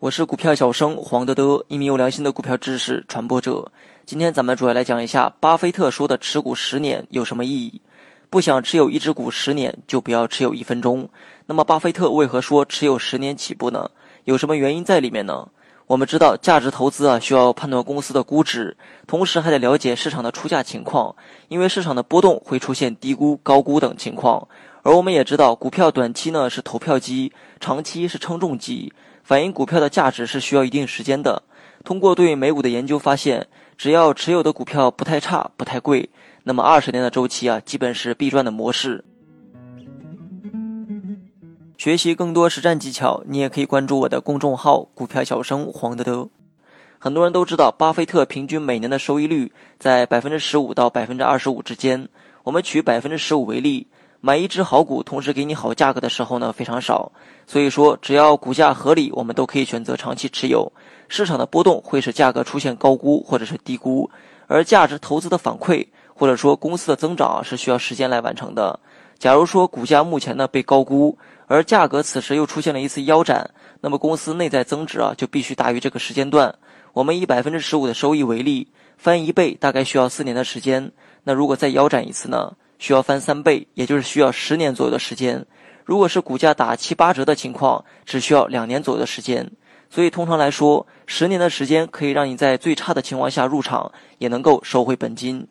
我是股票小生黄德德，一名有良心的股票知识传播者。今天咱们主要来讲一下巴菲特说的持股十年有什么意义。不想持有一只股十年，就不要持有一分钟。那么，巴菲特为何说持有十年起步呢？有什么原因在里面呢？我们知道，价值投资啊，需要判断公司的估值，同时还得了解市场的出价情况，因为市场的波动会出现低估、高估等情况。而我们也知道，股票短期呢是投票机，长期是称重机，反映股票的价值是需要一定时间的。通过对美股的研究发现，只要持有的股票不太差、不太贵。那么二十年的周期啊，基本是必赚的模式。学习更多实战技巧，你也可以关注我的公众号“股票小生黄德德”。很多人都知道，巴菲特平均每年的收益率在百分之十五到百分之二十五之间。我们取百分之十五为例，买一只好股，同时给你好价格的时候呢，非常少。所以说，只要股价合理，我们都可以选择长期持有。市场的波动会使价格出现高估或者是低估，而价值投资的反馈。或者说公司的增长是需要时间来完成的。假如说股价目前呢被高估，而价格此时又出现了一次腰斩，那么公司内在增值啊就必须大于这个时间段。我们以百分之十五的收益为例，翻一倍大概需要四年的时间。那如果再腰斩一次呢，需要翻三倍，也就是需要十年左右的时间。如果是股价打七八折的情况，只需要两年左右的时间。所以通常来说，十年的时间可以让你在最差的情况下入场，也能够收回本金。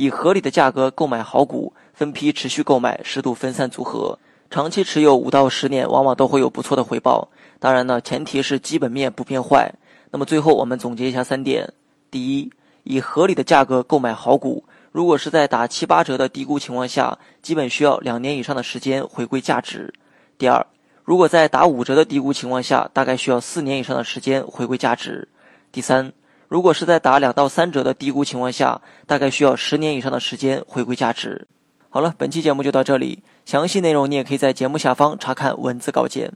以合理的价格购买好股，分批持续购买，适度分散组合，长期持有五到十年，往往都会有不错的回报。当然呢，前提是基本面不变坏。那么最后我们总结一下三点：第一，以合理的价格购买好股，如果是在打七八折的低估情况下，基本需要两年以上的时间回归价值；第二，如果在打五折的低估情况下，大概需要四年以上的时间回归价值；第三。如果是在打两到三折的低估情况下，大概需要十年以上的时间回归价值。好了，本期节目就到这里，详细内容你也可以在节目下方查看文字稿件。